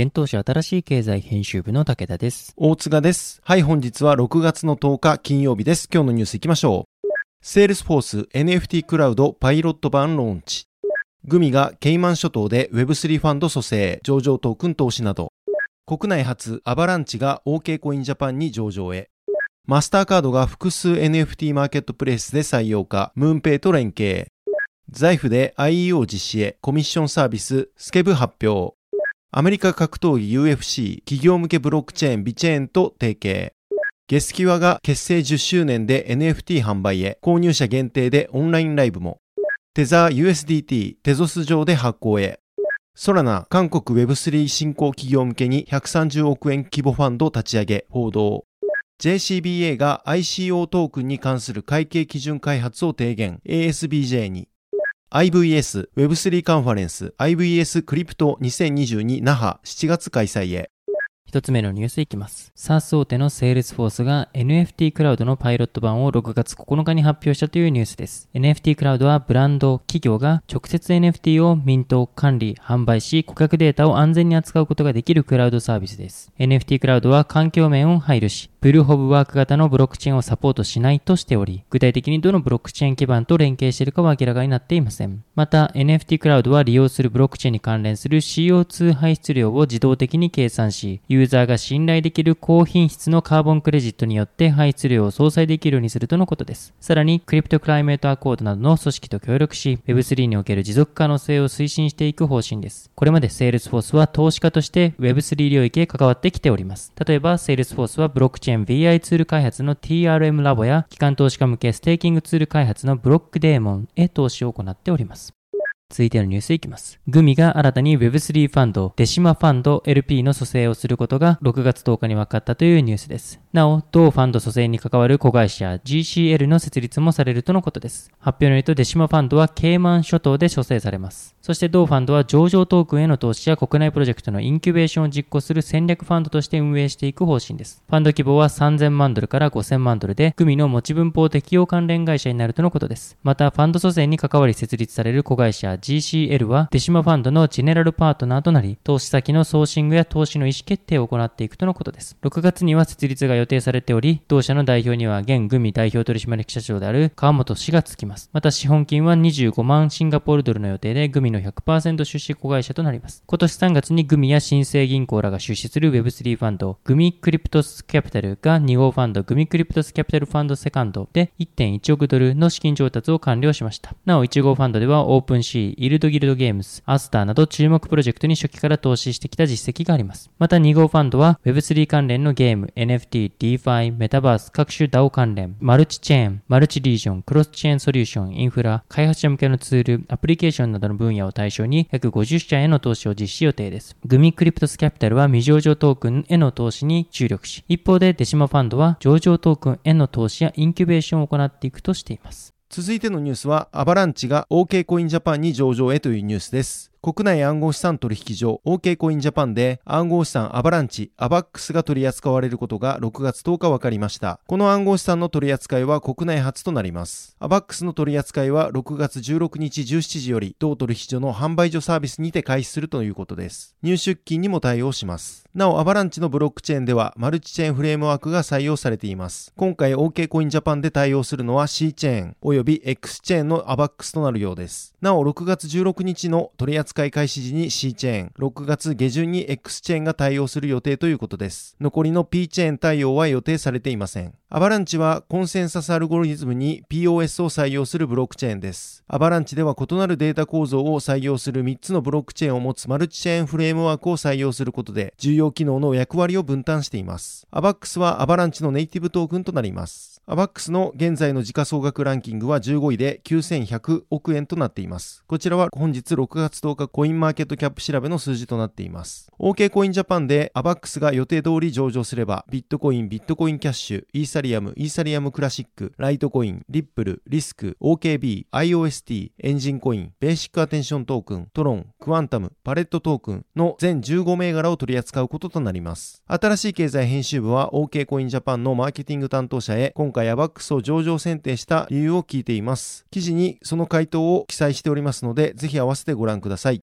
幻冬舎新しい経済編集部の武田です。大塚です。はい、本日は6月の10日金曜日です。今日のニュース行きましょう。セールスフォース NFT クラウドパイロット版ローンチ。グミがケイマン諸島で Web3 ファンド組成、上場トークン投資など。国内初アバランチが OK コインジャパンに上場へ。マスターカードが複数 NFT マーケットプレイスで採用化、ムーンペイと連携。財布で IEO 実施へコミッションサービススケブ発表。アメリカ格闘技 UFC 企業向けブロックチェーンビチェーンと提携。ゲスキワが結成10周年で NFT 販売へ購入者限定でオンラインライブも。テザー USDT テゾス上で発行へ。ソラナ韓国 Web3 新興企業向けに130億円規模ファンド立ち上げ報道。JCBA が ICO トークンに関する会計基準開発を提言 ASBJ に。IVS Web3 カンファレンス IVS クリプト2022那覇7月開催へ。一つ目のニュースいきます。SaaS 大手のセールスフォースが NFT クラウドのパイロット版を6月9日に発表したというニュースです。NFT クラウドはブランド、企業が直接 NFT をミント、管理、販売し、顧客データを安全に扱うことができるクラウドサービスです。NFT クラウドは環境面を配慮し、プルーフ・オブ・ワーク型のブロックチェーンをサポートしないとしており、具体的にどのブロックチェーン基盤と連携しているかは明らかになっていません。また、NFT クラウドは利用するブロックチェーンに関連する CO2 排出量を自動的に計算し、ユーザーが信頼できる高品質のカーボンクレジットによって排出量を相殺できるようにするとのことです。さらに、 Crypto Climate Accord などの組織と協力し、Web3 における持続可能性を推進していく方針です。これまで Salesforce は投資家として Web3 領域へ関わってきております。例えば、Salesforce はブロックチェーン VI ツール開発の TRM ラボや、機関投資家向けステーキングツール開発の Blockdaemon へ投資を行っております。続いてのニュースいきます。 gumi が新たに Web3 ファンド、デシマファンド LP の蘇生をすることが6月10日に分かったというニュースです。なお、同ファンド組成に関わる子会社 GCL の設立もされるとのことです。発表によるとデシマファンドはケイマン諸島で組成されます。そして同ファンドは上場トークンへの投資や国内プロジェクトのインキュベーションを実行する戦略ファンドとして運営していく方針です。ファンド規模は3000万ドルから5000万ドルで、 gumi の持分法適用関連会社になるとのことです。また、ファンド組成に関わり設立される子会社 GCL は、デシマファンドのジェネラルパートナーとなり、投資先のソーシングや投資の意思決定を行っていくとのことです。6月には設立が予定されており、同社の代表には現 gumi 代表取締役社長である川本氏がつきます。また、資本金は25万シンガポールドルの予定で、 gumi の100%出資子会社となります。今年3月に gumi や新生銀行らが出資する Web3 ファンド、 gumi Cryptos Capital が2号ファンド、 gumi Cryptos Capital Fund Second で1.1億ドルの資金調達を完了しました。なお、1号ファンドではオープンシー、 Yield Guild Games、 Astar など注目プロジェクトに初期から投資してきた実績があります。また2号ファンドは Web3 関連のゲーム、NFT、DeFi、メタバース、各種 DAO 関連、マルチチェーン、マルチリージョン、クロスチェーンソリューション、インフラ、開発者向けのツール、アプリケーションなどの分野を対象に約50社への投資を実施予定です。 gumi Cryptos Capital は未上場トークンへの投資に注力し、一方でデシマファンドは上場トークンへの投資やインキュベーションを行っていくとしています。続いてのニュースは、アバランチが OK コインジャパンに上場へというニュースです。国内暗号資産取引所 OK コインジャパンで暗号資産アバランチ、アバックスが取り扱われることが6月10日分かりました。この暗号資産の取り扱いは国内初となります。アバックスの取り扱いは6月16日17時より同取引所の販売所サービスにて開始するということです。入出金にも対応します。なお、アバランチのブロックチェーンではマルチチェーンフレームワークが採用されています。今回 OK コインジャパンで対応するのは C チェーン及び X チェーンのアバックスとなるようです。なお、6月16日の取り扱い開始時に C チェーン、6月下旬に X チェーンが対応する予定ということです。残りの P チェーン対応は予定されていません。アバランチはコンセンサスアルゴリズムに POS を採用するブロックチェーンです。アバランチでは異なるデータ構造を採用する3つのブロックチェーンを持つマルチチェーンフレームワークを採用することで重要機能の役割を分担しています。アバックスはアバランチのネイティブトークンとなります。アバックスの現在の時価総額ランキングは15位で9100億円となっています。こちらは本日6月10日コインマーケットキャップ調べの数字となっています。OK コインジャパンでアバックスが予定通り上場すればビットコイン、ビットコインキャッシュ、イーサリアム、イーサリアムクラシック、ライトコイン、リップル、リスク、OKB、IOST、エンジンコイン、ベーシックアテンショントークン、トロン、クワンタム、パレットトークンの全15銘柄を取り扱うこととなります。新しい経済編集部は OK コインジャパンのマーケティング担当者へ今回 AVAX を上場選定した理由を聞いています。記事にその回答を記載しておりますので、ぜひ合わせてご覧ください。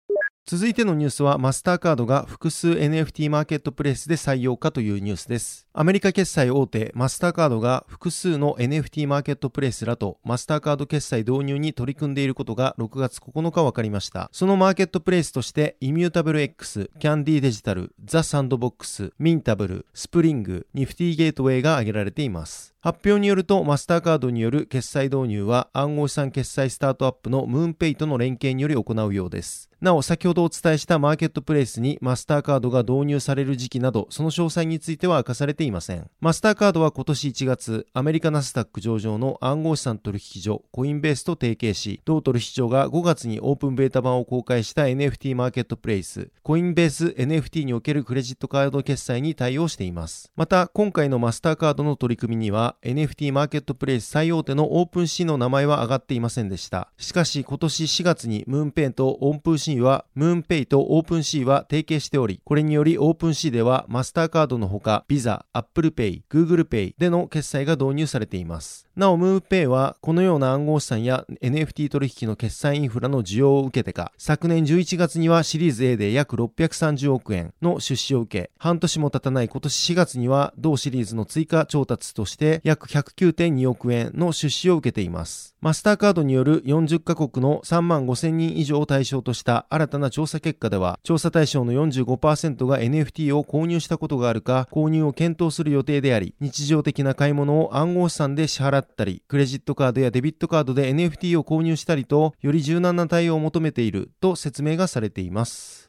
続いてのニュースはマスターカードが複数 NFT マーケットプレイスで採用かというニュースです。アメリカ決済大手マスターカードが複数の NFT マーケットプレイスらとマスターカード決済導入に取り組んでいることが6月9日分かりました。そのマーケットプレイスとしてイミュータブル X、 Candy Digital、 The Sandbox、 Mintable、 Spring、 Nifty Gateway が挙げられています。発表によるとマスターカードによる決済導入は暗号資産決済スタートアップの MoonPay との連携により行うようです。なお、先ほどお伝えしたマーケットプレイスにマスターカードが導入される時期など、その詳細については明かされていません。マスターカードは今年1月、アメリカナスダック上場の暗号資産取引所、コインベースと提携し、同取引所が5月にオープンベータ版を公開した NFT マーケットプレイス、コインベース NFT におけるクレジットカード決済に対応しています。また、今回のマスターカードの取り組みには、NFT マーケットプレイス最大手の OpenSea の名前は上がっていませんでした。しかし、今年4月に MoonPay と OpenSea は、 MoonPay と OpenSea は提携しており、これにより OpenSea ではマスターカードのほか、ビザ、アップルペイ、グーグルペイでの決済が導入されています。なお、ムーンペイはこのような暗号資産や NFT 取引の決済インフラの需要を受けてか、昨年11月にはシリーズ A で約630億円の出資を受け、半年も経たない今年4月には同シリーズの追加調達として約109.2億円の出資を受けています。マスターカードによる40カ国の3万5000人以上を対象とした新たな調査結果では、調査対象の45%が NFT を購入したことがあるか、購入を検討する予定であり、日常的な買い物を暗号資産で支払ってたり、クレジットカードやデビットカードで NFT を購入したりと、より柔軟な対応を求めていると説明がされています。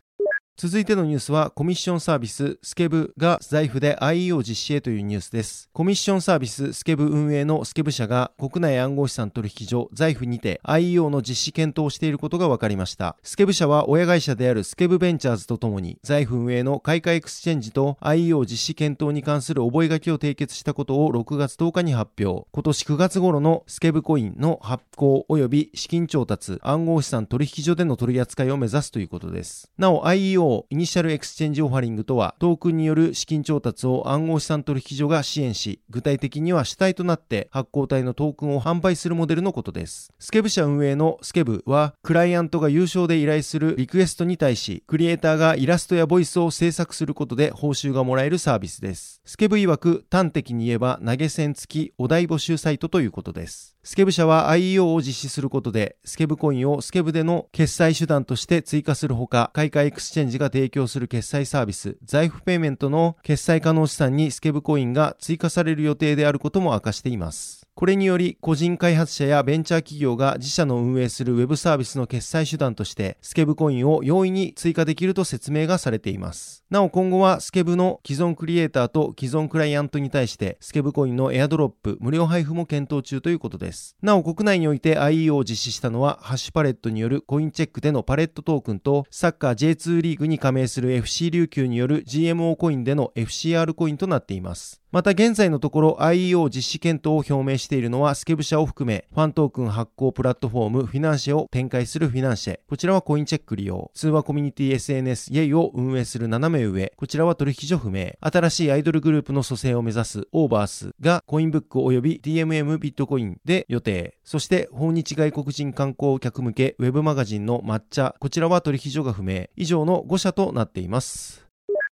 続いてのニュースはコミッションサービス Skeb が Zaif で IEO 実施へというニュースです。コミッションサービス Skeb 運営のスケブ社が国内暗号資産取引所 Zaif にて IEO の実施検討をしていることが分かりました。スケブ社は親会社であるスケブベンチャーズとともに Zaif 運営のカイカエクスチェンジと IEO 実施検討に関する覚書を締結したことを6月10日に発表。今年9月頃のスケブコインの発行及び資金調達暗号資産取引所での取り扱いを目指すということです。なお IEO イニシャルエクスチェンジオファリングとは、トークンによる資金調達を暗号資産取引所が支援し、具体的には主体となって発行体のトークンを販売するモデルのことです。スケブ社運営の Skeb は、クライアントが有償で依頼するリクエストに対し、クリエイターがイラストやボイスを制作することで報酬がもらえるサービスです。 Skeb 曰く端的に言えば投げ銭付きお題募集サイトということです。スケブ社は IEO を実施することで、スケブコインを Skeb での決済手段として追加するほか、カイカエクスチェンジが提供する決済サービス、 Zaif Payment の決済可能資産にスケブコインが追加される予定であることも明かしています。これにより、個人開発者やベンチャー企業が自社の運営するウェブサービスの決済手段として、スケブコインを容易に追加できると説明がされています。なお今後は Skeb の既存クリエイターと既存クライアントに対して、スケブコインのエアドロップ、無料配布も検討中ということです。なお国内において IEO を実施したのは、ハッシュパレットによるコインチェックでのパレットトークンと、サッカー J2 リーグに加盟する FC 琉球による GMO コインでの FCR コインとなっています。また現在のところ IEO 実施検討を表明しているのはスケブ社を含め、ファントークン発行プラットフォームフィナンシェを展開するフィナンシェ。こちらはコインチェック利用。通話コミュニティ SNS イェイを運営する斜め上。こちらは取引所不明。新しいアイドルグループの組成を目指すオーバースがコインブック及び DMM ビットコインで予定。そして訪日外国人観光客向けウェブマガジンの抹茶。こちらは取引所が不明。以上の5社となっています。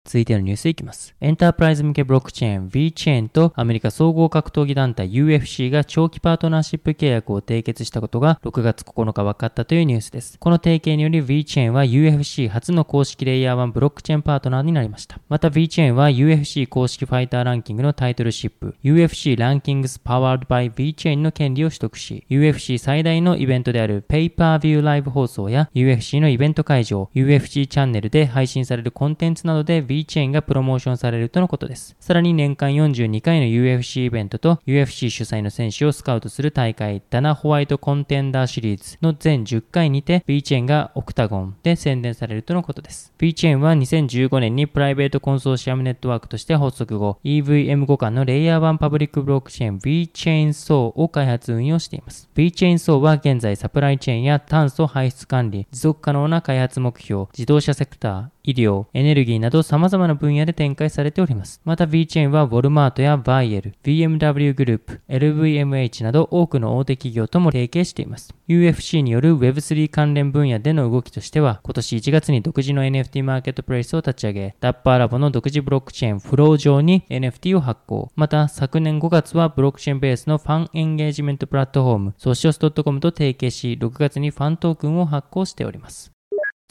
続いてのニュースいきます。エンタープライズ向けブロックチェーン VChain とアメリカ総合格闘技団体 UFC が長期パートナーシップ契約を締結したことが6月9日分かったというニュースです。この提携により VChain は UFC 初の公式レイヤー1ブロックチェーンパートナーになりました。また VChain は UFC 公式ファイターランキングのタイトルシップ UFC ランキングス Powered by VChain の権利を取得し UFC 最大のイベントであるペーパービューライブ放送や UFC のイベント会場 UFC チャンネルで配信されるコンテンツなどで V VChain がプロモーションされるとのことです。さらに年間42回の UFC イベントと UFC 主催の選手をスカウトする大会ダナホワイトコンテンダーシリーズの全10回にて B チェーンがオクタゴンで宣伝されるとのことです。B チェーンは2015年にプライベートコンソーシアムネットワークとして発足後 EVM 互換のレイヤー1パブリックブロックチェーン B チェーンソーを開発運用しています。B チェーンソーは現在サプライチェーンや炭素排出管理、持続可能な開発目標、自動車セクター、医療、エネルギーなど様々な分野で展開されております。また V チェーンはウォルマートやバイエル、BMW グループ、LVMH など多くの大手企業とも提携しています。UFC による Web3 関連分野での動きとしては、今年1月に独自の NFT マーケットプレイスを立ち上げ、ダッパーラボの独自ブロックチェーンフロー上に NFT を発行。また昨年5月はブロックチェーンベースのファンエンゲージメントプラットフォーム、ソシオス .com と提携し、6月にファントークンを発行しております。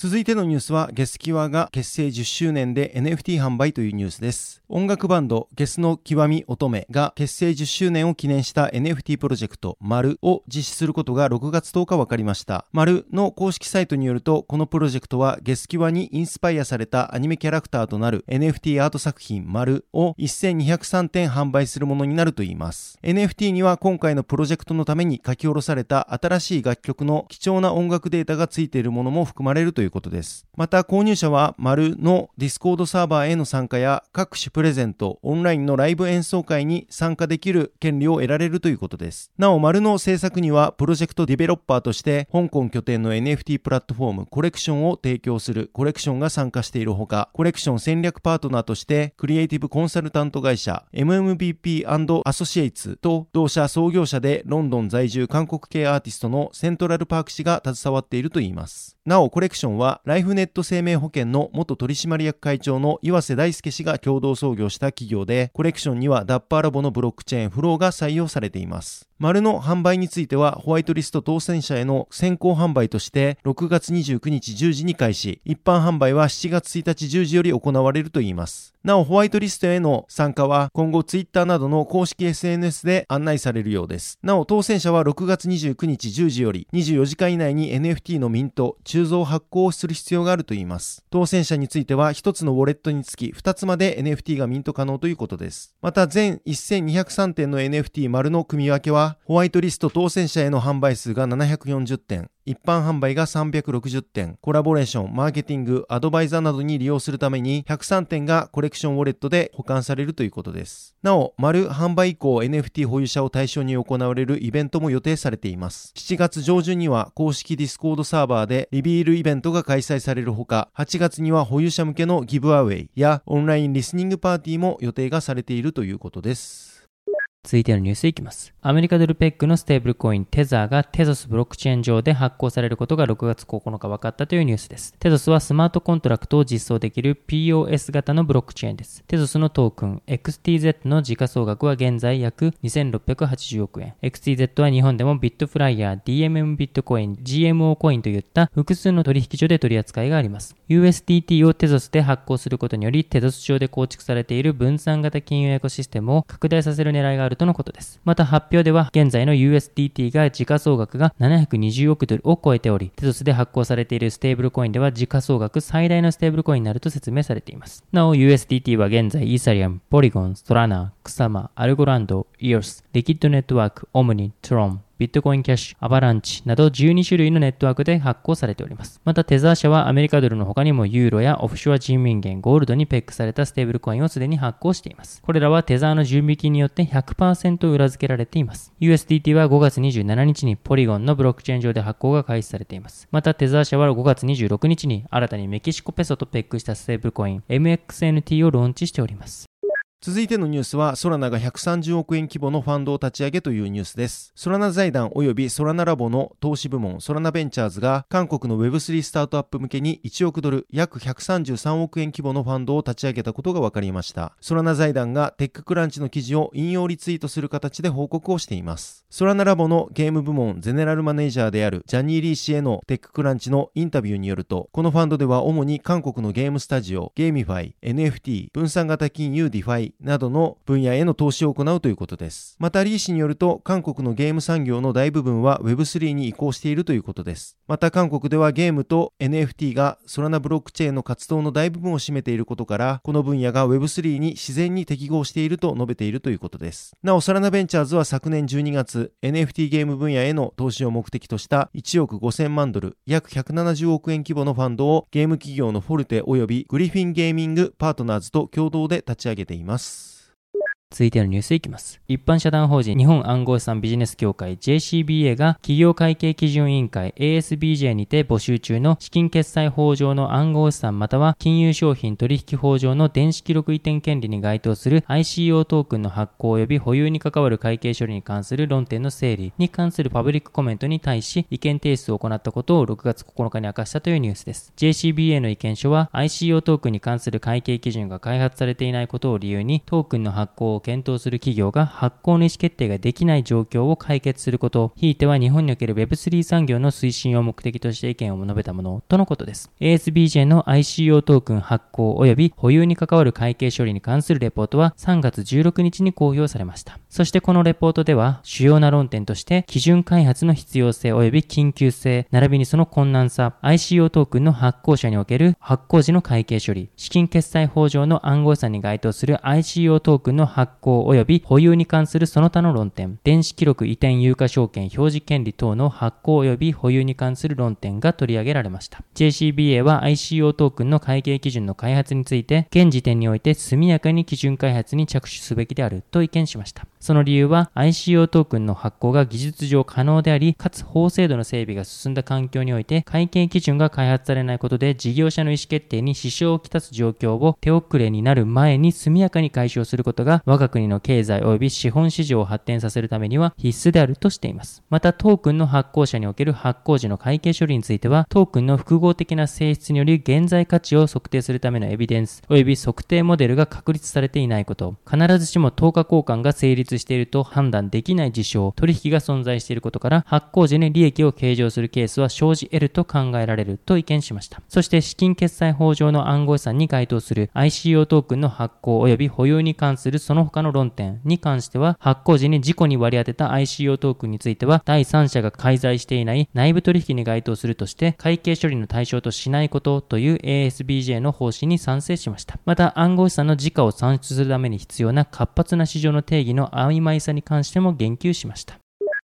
続いてのニュースは、ゲスキワが結成10周年で NFT 販売というニュースです。音楽バンド、ゲスの極み乙女が結成10周年を記念した NFT プロジェクト、丸を実施することが6月10日分かりました。丸の公式サイトによると、このプロジェクトはゲスキワにインスパイアされたアニメキャラクターとなる NFT アート作品、丸を1203点販売するものになるといいます。NFT には今回のプロジェクトのために書き下ろされた新しい楽曲の貴重な音楽データがついているものも含まれるといういうことです。また購入者は丸のディスコードサーバーへの参加や各種プレゼント、オンラインのライブ演奏会に参加できる権利を得られるということです。なお丸の制作にはプロジェクトディベロッパーとして香港拠点の NFT プラットフォームコレクションを提供するコレクションが参加しているほか、コレクション戦略パートナーとしてクリエイティブコンサルタント会社 MMBP& アソシエイツと同社創業者でロンドン在住韓国系アーティストのセントラルパーク氏が携わっているといいます。なおコレクションはライフネット生命保険の元取締役会長の岩瀬大輔氏が共同創業した企業で、コレクションにはダッパーラボのブロックチェーンフローが採用されています。丸の販売についてはホワイトリスト当選者への先行販売として6月29日10時に開始、一般販売は7月1日10時より行われるといいます。なおホワイトリストへの参加は今後ツイッターなどの公式 SNS で案内されるようです。なお当選者は6月29日10時より24時間以内に NFT のミント、鋳造発行をする必要があるといいます。当選者については1つのウォレットにつき2つまで NFT がミント可能ということです。また全1203点の NFT 丸の組み分けはホワイトリスト当選者への販売数が740点、一般販売が360点、コラボレーション、マーケティング、アドバイザーなどに利用するために103点がコレクションウォレットで保管されるということです。なお、丸販売以降 NFT 保有者を対象に行われるイベントも予定されています。7月上旬には公式ディスコードサーバーでリビールイベントが開催されるほか、8月には保有者向けのギブアウェイやオンラインリスニングパーティーも予定がされているということです。続いてのニュースいきます。アメリカドルペッグのステーブルコインテザーがテゾスブロックチェーン上で発行されることが6月9日分かったというニュースです。テゾスはスマートコントラクトを実装できる POS 型のブロックチェーンです。テゾスのトークン XTZ の時価総額は現在約2680億円。XTZ は日本でもビットフライヤー、DMM ビットコイン、GMO コインといった複数の取引所で取り扱いがあります。USDT をテゾスで発行することによりテゾス上で構築されている分散型金融エコシステムを拡大させる狙いがあるとのことです。また発表では、現在の USDT が時価総額が720億ドルを超えており、テゾスで発行されているステーブルコインでは時価総額最大のステーブルコインになると説明されています。なお、USDT は現在イーサリアム、ポリゴン、ソラナ、クサマ、アルゴランド、イオス、リキッドネットワーク、オムニ、トロン、ビットコインキャッシュ、アバランチなど12種類のネットワークで発行されております。またテザー社はアメリカドルの他にもユーロやオフショア人民元、ゴールドにペッグされたステーブルコインをすでに発行しています。これらはテザーの準備金によって100%裏付けられています。USDT は5月27日にポリゴンのブロックチェーン上で発行が開始されています。またテザー社は5月26日に新たにメキシコペソとペッグしたステーブルコイン MXNT をローンチしております。続いてのニュースは、ソラナが130億円規模のファンドを立ち上げというニュースです。ソラナ財団及びソラナラボの投資部門、ソラナベンチャーズが、韓国の Web3 スタートアップ向けに1億ドル、約133億円規模のファンドを立ち上げたことが分かりました。ソラナ財団がテッククランチの記事を引用リツイートする形で報告をしています。ソラナラボのゲーム部門ゼネラルマネージャーであるジャニー・リー氏へのテッククランチのインタビューによると、このファンドでは主に韓国のゲームスタジオ、ゲーミファイ、NFT、分散型金融ディファイなどの分野への投資を行うということです。また、リー氏によると、韓国のゲーム産業の大部分は Web3 に移行しているということです。また、韓国ではゲームと NFT がソラナブロックチェーンの活動の大部分を占めていることから、この分野が Web3 に自然に適合していると述べているということです。なお、ソラナベンチャーズは昨年12月、NFT ゲーム分野への投資を目的とした1億5000万ドル、約170億円規模のファンドをゲーム企業のフォルテ及びグリフィンゲーミングパートナーズと共同で立ち上げています。ます。続いてのニュースいきます。一般社団法人日本暗号資産ビジネス協会 JCBA が企業会計基準委員会 ASBJ にて募集中の資金決済法上の暗号資産または金融商品取引法上の電子記録移転権利に該当する ICO トークンの発行及び保有に関わる会計処理に関する論点の整理に関するパブリックコメントに対し意見提出を行ったことを6月9日に明かしたというニュースです。JCBA の意見書は ICO トークンに関する会計基準が開発されていないことを理由にトークンの発行を検討する企業が発行の意思決定ができない状況を解決すること、ひいては日本における Web3 産業の推進を目的として意見を述べたものとのことです。ASBJ の ICO トークン発行及び保有に関わる会計処理に関するレポートは3月16日に公表されました。そしてこのレポートでは主要な論点として基準開発の必要性及び緊急性、並びにその困難さ、ICO トークンの発行者における発行時の会計処理、資金決済法上の暗号資産に該当する ICO トークンの発行及び保有に関するその他の論点、電子記録移転有価証券表示権利等の発行及び保有に関する論点が取り上げられました。JCBA は ICO トークンの会計基準の開発について、現時点において速やかに基準開発に着手すべきであると意見しました。その理由は ICO トークンの発行が技術上可能であり、かつ法制度の整備が進んだ環境において、会計基準が開発されないことで事業者の意思決定に支障をきたす状況を手遅れになる前に速やかに解消することが我が国の経済及び資本市場を発展させるためには必須であるとしています。またトークンの発行者における発行時の会計処理については、トークンの複合的な性質により現在価値を測定するためのエビデンス及び測定モデルが確立されていないこと、必ずしも等価交換が成立していると判断できない事象、取引が存在していることから、発行時に利益を計上するケースは生じ得ると考えられると意見しました。そして資金決済法上の暗号資産に該当する ICO トークンの発行及び保有に関するその他の論点に関しては、発行時に事故に割り当てた ICO トークンについては、第三者が介在していない内部取引に該当するとして、会計処理の対象としないことという ASBJ の方針に賛成しました。また、暗号資産の時価を算出するために必要な活発な市場の定義の曖昧さに関しても言及しました。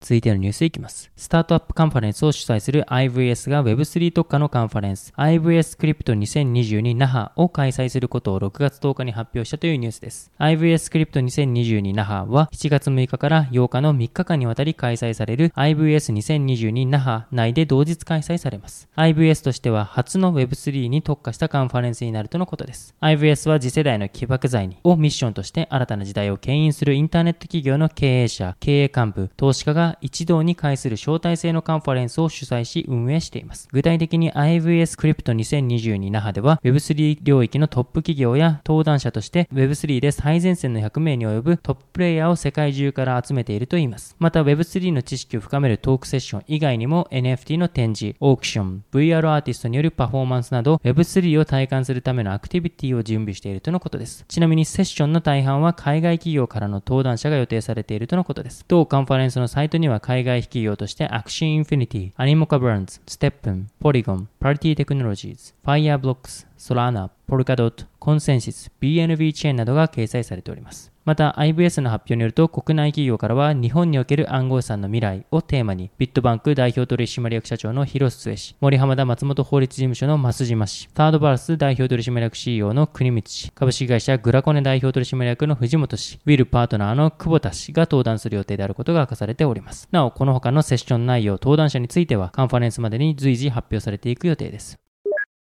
続いてのニュースいきます。スタートアップカンファレンスを主催する IVS が Web3 特化のカンファレンス IVS クリプト2022那覇を開催することを6月10日に発表したというニュースです。IVS クリプト2022那覇は7月6日から8日の3日間にわたり開催される IVS2022 那覇内で同日開催されます。IVS としては初の Web3 に特化したカンファレンスになるとのことです。IVS は次世代の起爆剤にをミッションとして新たな時代を牽引するインターネット企業の経営者、経営幹部、投資家が一堂に会する招待制のカンファレンスを主催し運営しています。具体的に IVS クリプト2022那覇では Web3 領域のトップ企業や登壇者として Web3 で最前線の100名に及ぶトッププレイヤーを世界中から集めているといいます。また Web3 の知識を深めるトークセッション以外にも NFT の展示、オークション、VR アーティストによるパフォーマンスなど Web3 を体感するためのアクティビティを準備しているとのことです。ちなみにセッションの大半は海外企業からの登壇者が予定されているとのことです。同カンファレンスのサイトには海外企業としてアクシーインフィニティ、アニモカブランズ、ステップン、ポリゴン、パリティテクノロジーズ、ファイアブロックス、ティ、アニモカブランズ、ステップン、ポリゴン、パーティテクノロジーズ、ファイアブロックス、BNB チェーンなどが掲載されております。また IVS の発表によると国内企業からは日本における暗号資産の未来をテーマにビットバンク代表取締役社長の廣末氏、森浜田松本法律事務所の増島氏、サードバース代表取締役 CEO の国光氏、株式会社グラコネ代表取締役の藤本氏、ウィルパートナーの久保田氏が登壇する予定であることが明かされております。なお、この他のセッション内容、登壇者についてはカンファレンスまでに随時発表されていく予定です。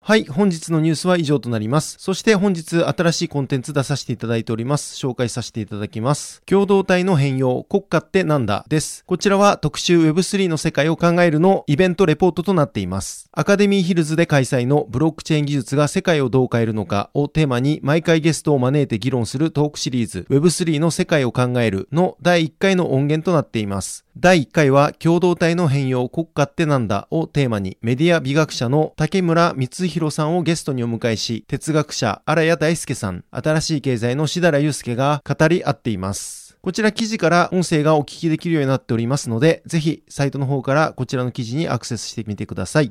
はい、本日のニュースは以上となります。そして本日新しいコンテンツ出させていただいております。紹介させていただきます。共同体の変容、国家ってなんだ？です。こちらは特集 Web3 の世界を考えるのイベントレポートとなっています。アカデミーヒルズで開催のブロックチェーン技術が世界をどう変えるのかをテーマに毎回ゲストを招いて議論するトークシリーズ Web3 の世界を考えるの第1回の音源となっています。第1回は共同体の変容国家ってなんだをテーマにメディア美学者の竹村光弘さんをゲストにお迎えし、哲学者荒谷大輔さん、新しい経済の志田祐介が語り合っています。こちら記事から音声がお聞きできるようになっておりますので、ぜひサイトの方からこちらの記事にアクセスしてみてください。